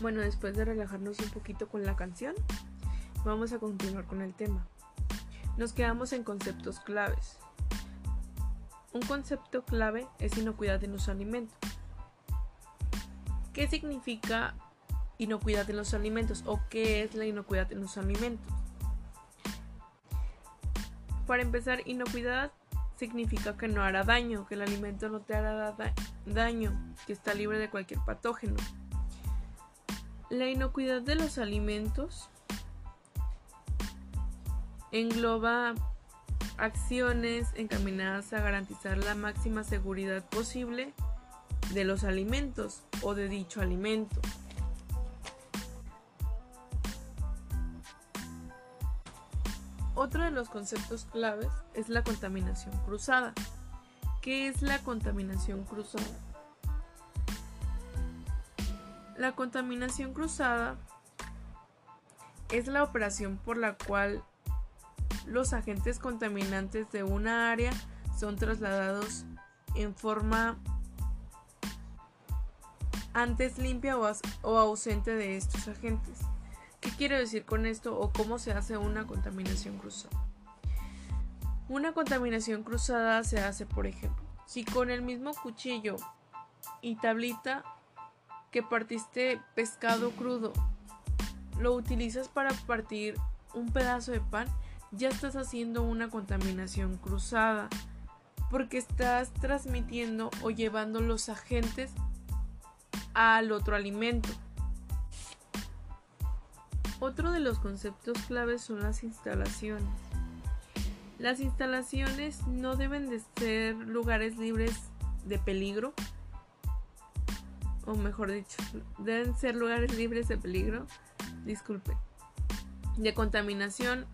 Bueno, después de relajarnos un poquito con la canción, vamos a continuar con el tema. Nos quedamos en conceptos claves. Un concepto clave es inocuidad en los alimentos. ¿Qué significa inocuidad en los alimentos o qué es la inocuidad en los alimentos? Para empezar, inocuidad significa que no hará daño, que el alimento no te hará daño, que está libre de cualquier patógeno. La inocuidad de los alimentos engloba acciones encaminadas a garantizar la máxima seguridad posible de los alimentos o de dicho alimento. Otro de los conceptos claves es la contaminación cruzada. ¿Qué es la contaminación cruzada? La contaminación cruzada es la operación por la cual los agentes contaminantes de una área son trasladados en forma antes limpia o, ausente de estos agentes. ¿Qué quiero decir con esto o cómo se hace una contaminación cruzada? Una contaminación cruzada se hace, por ejemplo, si con el mismo cuchillo y tablita que partiste pescado crudo lo utilizas para partir un pedazo de pan, ya estás haciendo una contaminación cruzada porque estás transmitiendo o llevando los agentes al otro alimento. Otro de los conceptos claves son las instalaciones. Las instalaciones no deben de ser lugares libres de peligro, o mejor dicho, deben ser lugares libres de peligro, disculpe, de contaminación,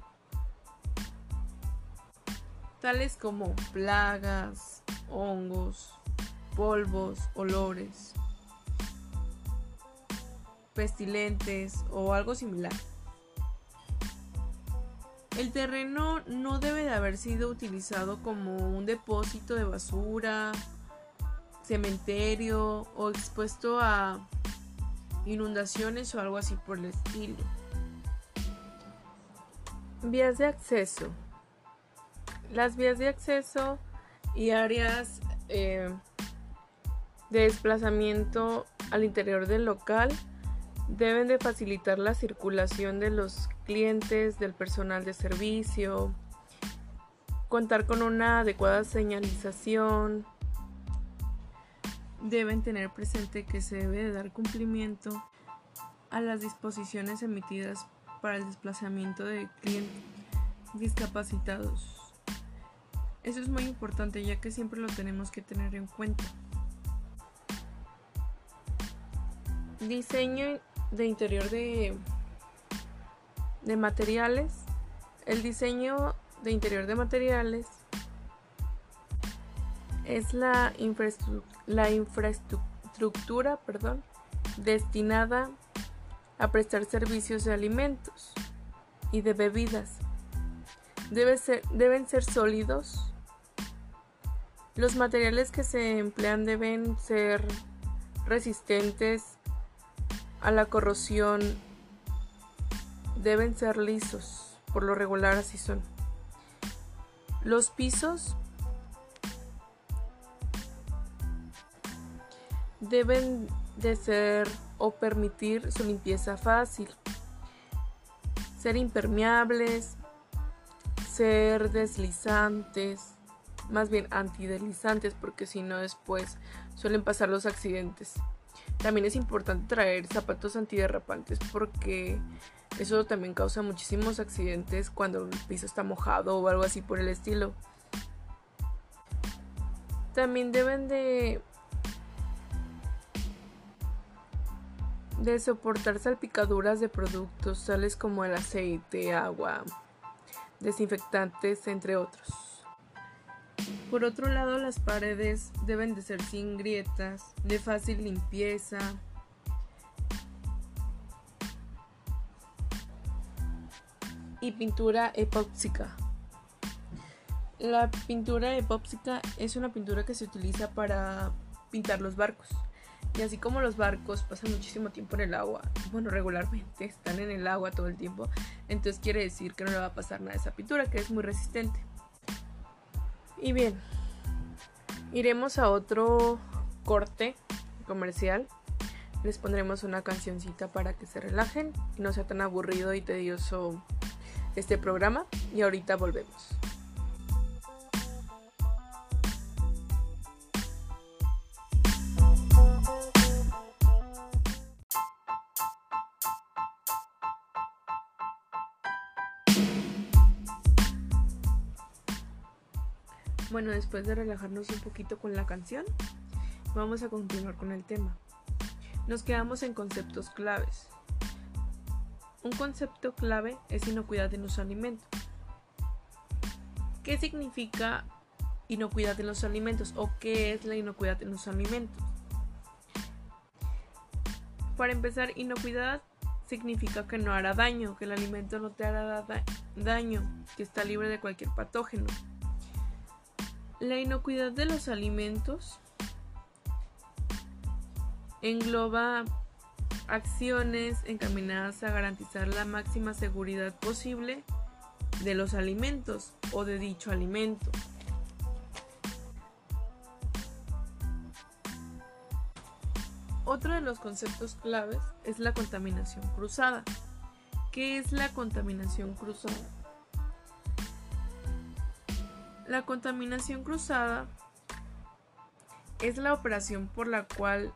tales como plagas, hongos, polvos, olores, pestilentes o algo similar. El terreno no debe de haber sido utilizado como un depósito de basura, cementerio o expuesto a inundaciones o algo así por el estilo. Vías de acceso. Las vías de acceso y áreas eh, de desplazamiento al interior del local deben de facilitar la circulación de los clientes, del personal de servicio, contar con una adecuada señalización, deben tener presente que se debe de dar cumplimiento a las disposiciones emitidas para el desplazamiento de clientes discapacitados. Eso es muy importante ya que siempre lo tenemos que tener en cuenta. Diseño de interior de, de materiales. El diseño de interior de materiales es la, la infraestructura perdón, destinada a prestar servicios de alimentos y de bebidas. Debe ser, deben ser sólidos. Los materiales que se emplean deben ser resistentes a la corrosión deben ser lisos, por lo regular así son. Los pisos deben de ser o permitir su limpieza fácil, ser impermeables, ser deslizantes, más bien antideslizantes porque si no después suelen pasar los accidentes. También es importante traer zapatos antiderrapantes porque eso también causa muchísimos accidentes cuando el piso está mojado o algo así por el estilo. También deben de de soportar salpicaduras de productos tales como el aceite, agua, desinfectantes, entre otros. Por otro lado, las paredes deben de ser sin grietas, de fácil limpieza. Y pintura epóxica. La pintura epóxica es una pintura que se utiliza para pintar los barcos. Y así como los barcos pasan muchísimo tiempo en el agua, bueno, regularmente están en el agua todo el tiempo, entonces quiere decir que no le va a pasar nada a esa pintura, que es muy resistente. Y bien, iremos a otro corte comercial. Les pondremos una cancioncita para que se relajen y no sea tan aburrido y tedioso este programa. Y ahorita volvemos. Bueno, después de relajarnos un poquito con la canción, vamos a continuar con el tema. Nos quedamos en conceptos claves. Un concepto clave es inocuidad en los alimentos. ¿Qué significa inocuidad en los alimentos o qué es la inocuidad en los alimentos? Para empezar, inocuidad significa que no hará daño, que el alimento no te hará daño, que está libre de cualquier patógeno. La inocuidad de los alimentos engloba acciones encaminadas a garantizar la máxima seguridad posible de los alimentos o de dicho alimento. Otro de los conceptos claves es la contaminación cruzada. ¿Qué es la contaminación cruzada? La contaminación cruzada es la operación por la cual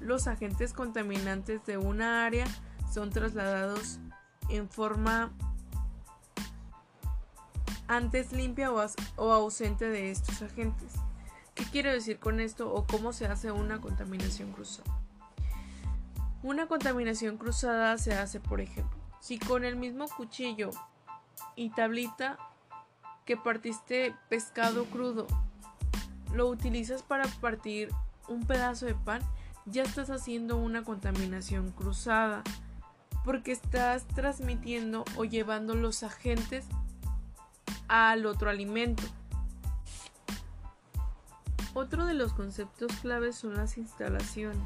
los agentes contaminantes de una área son trasladados en forma antes limpia o, ausente de estos agentes. ¿Qué quiero decir con esto o cómo se hace una contaminación cruzada? Una contaminación cruzada se hace, por ejemplo, si con el mismo cuchillo y tablita que partiste pescado crudo, lo utilizas para partir un pedazo de pan, ya estás haciendo una contaminación cruzada, porque estás transmitiendo o llevando los agentes al otro alimento. Otro de los conceptos claves son las instalaciones.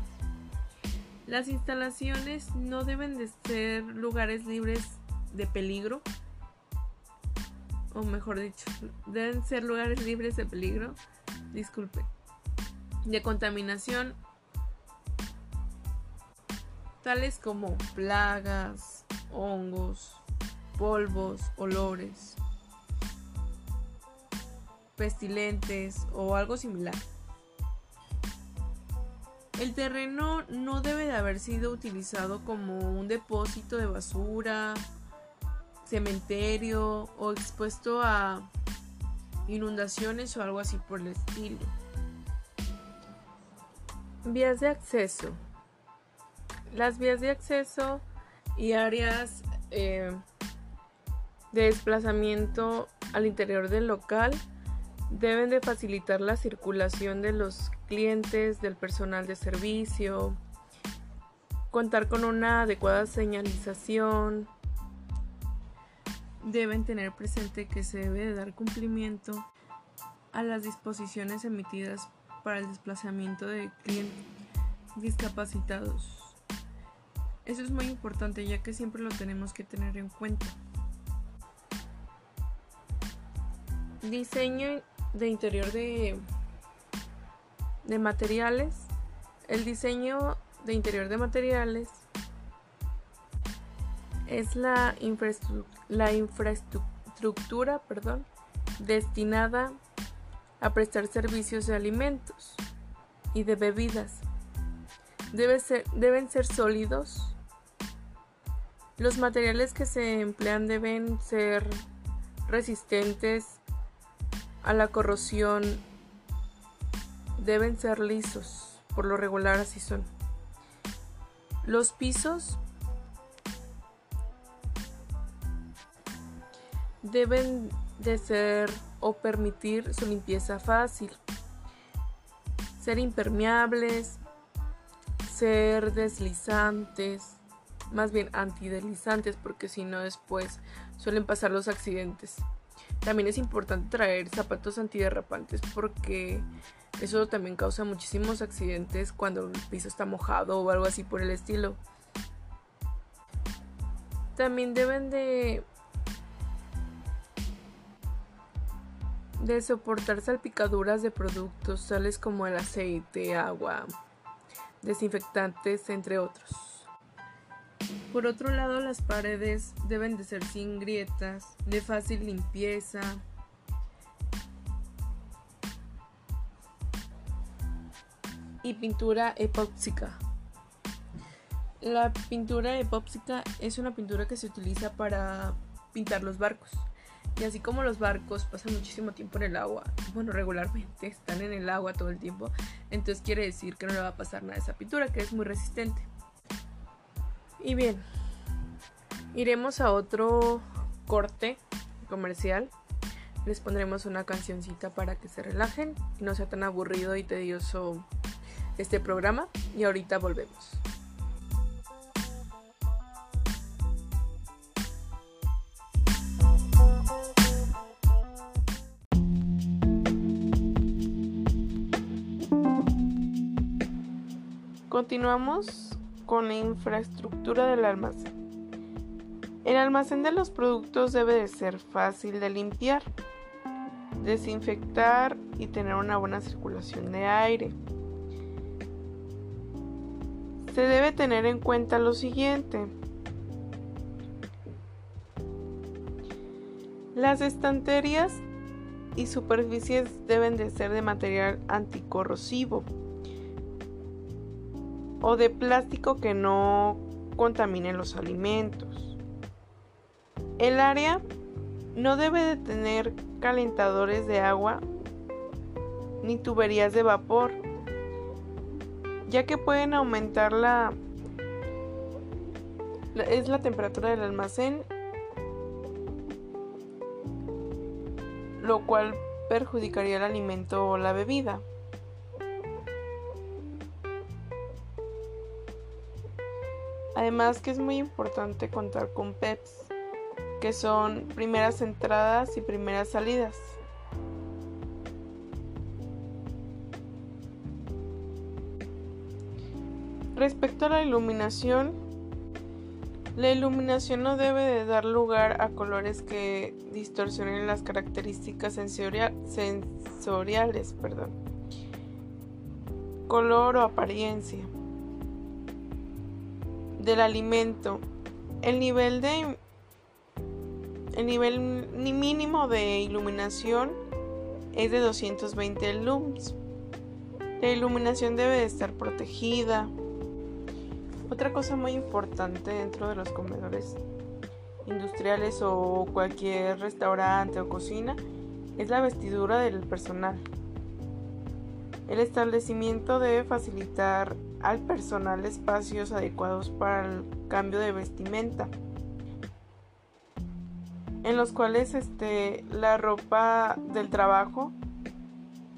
Las instalaciones no deben de ser lugares libres de peligro, o mejor dicho, deben ser lugares libres de peligro, disculpe, de contaminación, tales como plagas, hongos, polvos, olores, pestilentes o algo similar. El terreno no debe de haber sido utilizado como un depósito de basura, cementerio o expuesto a inundaciones o algo así por el estilo. Vías de acceso. Las vías de acceso y áreas eh, de desplazamiento al interior del local deben de facilitar la circulación de los clientes, del personal de servicio, contar con una adecuada señalización, deben tener presente que se debe de dar cumplimiento a las disposiciones emitidas para el desplazamiento de clientes discapacitados. Eso es muy importante ya que siempre lo tenemos que tener en cuenta. Diseño de interior de, de materiales. El diseño de interior de materiales es la, la infraestructura perdón, destinada a prestar servicios de alimentos y de bebidas. Debe ser, deben ser sólidos. Los materiales que se emplean deben ser resistentes a la corrosión. Deben ser lisos, por lo regular así son. Los pisos deben de ser o permitir su limpieza fácil, ser impermeables, ser deslizantes, más bien antideslizantes porque si no después suelen pasar los accidentes. También es importante traer zapatos antiderrapantes porque Eso también causa muchísimos accidentes cuando el piso está mojado o algo así por el estilo. También deben de de soportar salpicaduras de productos tales como el aceite, agua, desinfectantes, entre otros. Por otro lado, las paredes deben de ser sin grietas, de fácil limpieza. Y pintura epóxica. La pintura epóxica es una pintura que se utiliza para pintar los barcos. Y así como los barcos pasan muchísimo tiempo en el agua, bueno, regularmente están en el agua todo el tiempo, entonces quiere decir que no le va a pasar nada a esa pintura, que es muy resistente. Y bien, iremos a otro corte comercial. Les pondremos una cancioncita para que se relajen y no sea tan aburrido y tedioso este programa. Y ahorita volvemos. Continuamos con la infraestructura del almacén. El almacén de los productos debe de ser fácil de limpiar, desinfectar y tener una buena circulación de aire. Se debe tener en cuenta lo siguiente. Las estanterías y superficies deben de ser de material anticorrosivo o de plástico que no contamine los alimentos. El área no debe de tener calentadores de agua ni tuberías de vapor, ya que pueden aumentar la es la temperatura del almacén, lo cual perjudicaría el alimento o la bebida. Además que es muy importante contar con PEPs, que son primeras entradas y primeras salidas. Respecto a la iluminación, la iluminación no debe de dar lugar a colores que distorsionen las características sensoriales, perdón. color o apariencia del alimento. El nivel de el nivel mínimo de iluminación es de 220 lums. La iluminación debe de estar protegida. Otra cosa muy importante dentro de los comedores industriales o cualquier restaurante o cocina es la vestidura del personal. El establecimiento debe facilitar al personal espacios adecuados para el cambio de vestimenta, en los cuales este, la ropa del trabajo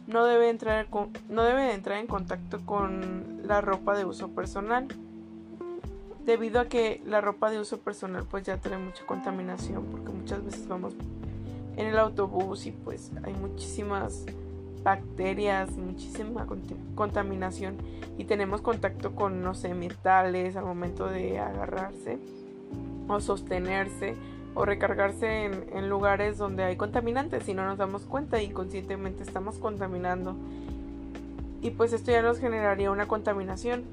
no debe, entrar, no debe entrar en contacto con la ropa de uso personal debido a que la ropa de uso personal pues ya trae mucha contaminación porque muchas veces vamos en el autobús y pues hay muchísimas bacterias, muchísima contaminación y tenemos contacto con, no sé, metales al momento de agarrarse o sostenerse o recargarse en, en lugares donde hay contaminantes y no nos damos cuenta y conscientemente estamos contaminando y pues esto ya nos generaría una contaminación.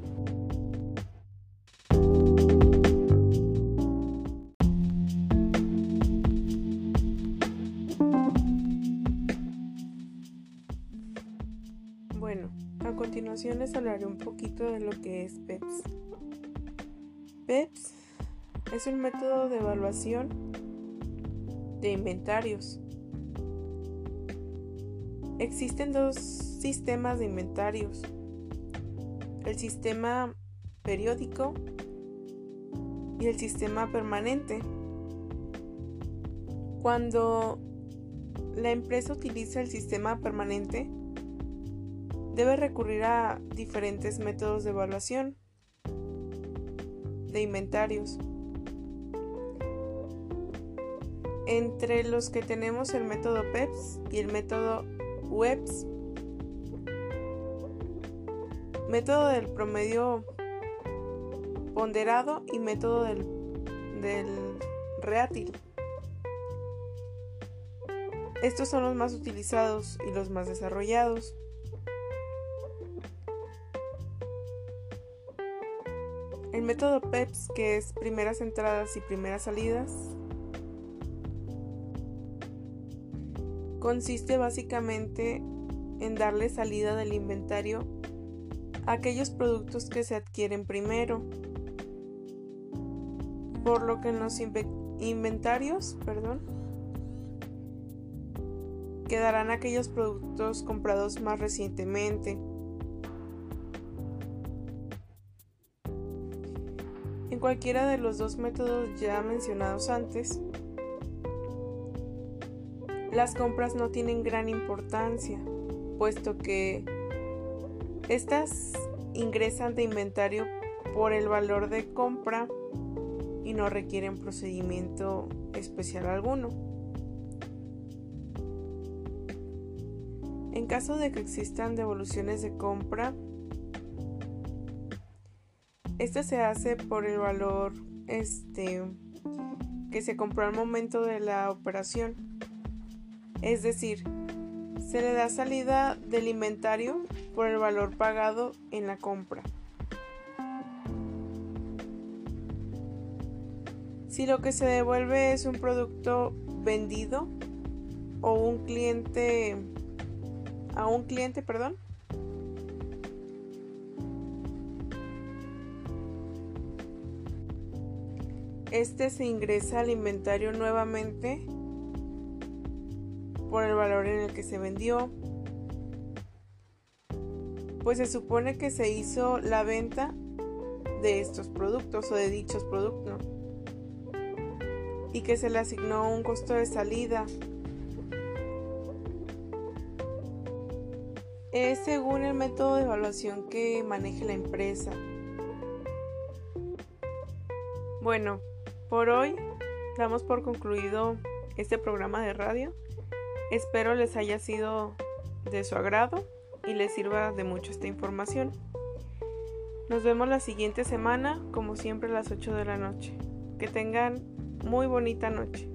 Les hablaré un poquito de lo que es PEPS. PEPS es un método de evaluación de inventarios. Existen dos sistemas de inventarios. El sistema periódico y el sistema permanente. Cuando la empresa utiliza el sistema permanente, debe recurrir a diferentes métodos de evaluación de inventarios. Entre los que tenemos el método PEPS y el método WEBS. método del promedio ponderado y método del, del reátil. Estos son los más utilizados y los más desarrollados. Método PEPS, que es primeras entradas y primeras salidas, consiste básicamente en darle salida del inventario a aquellos productos que se adquieren primero, por lo que en los inventarios, perdón, quedarán aquellos productos comprados más recientemente. Cualquiera de los dos métodos ya mencionados antes, las compras no tienen gran importancia, puesto que estas ingresan de inventario por el valor de compra y no requieren procedimiento especial alguno. En caso de que existan devoluciones de compra, esto se hace por el valor este, que se compró al momento de la operación. Es decir, se le da salida del inventario por el valor pagado en la compra. Si lo que se devuelve es un producto vendido o un cliente a un cliente, perdón. Este se ingresa al inventario nuevamente por el valor en el que se vendió. Pues se supone que se hizo la venta de estos productos o de dichos productos y que se le asignó un costo de salida es según el método de evaluación que maneje la empresa. Bueno, por hoy damos por concluido este programa de radio. Espero les haya sido de su agrado y les sirva de mucho esta información. Nos vemos la siguiente semana, como siempre a las 8 de la noche. Que tengan muy bonita noche.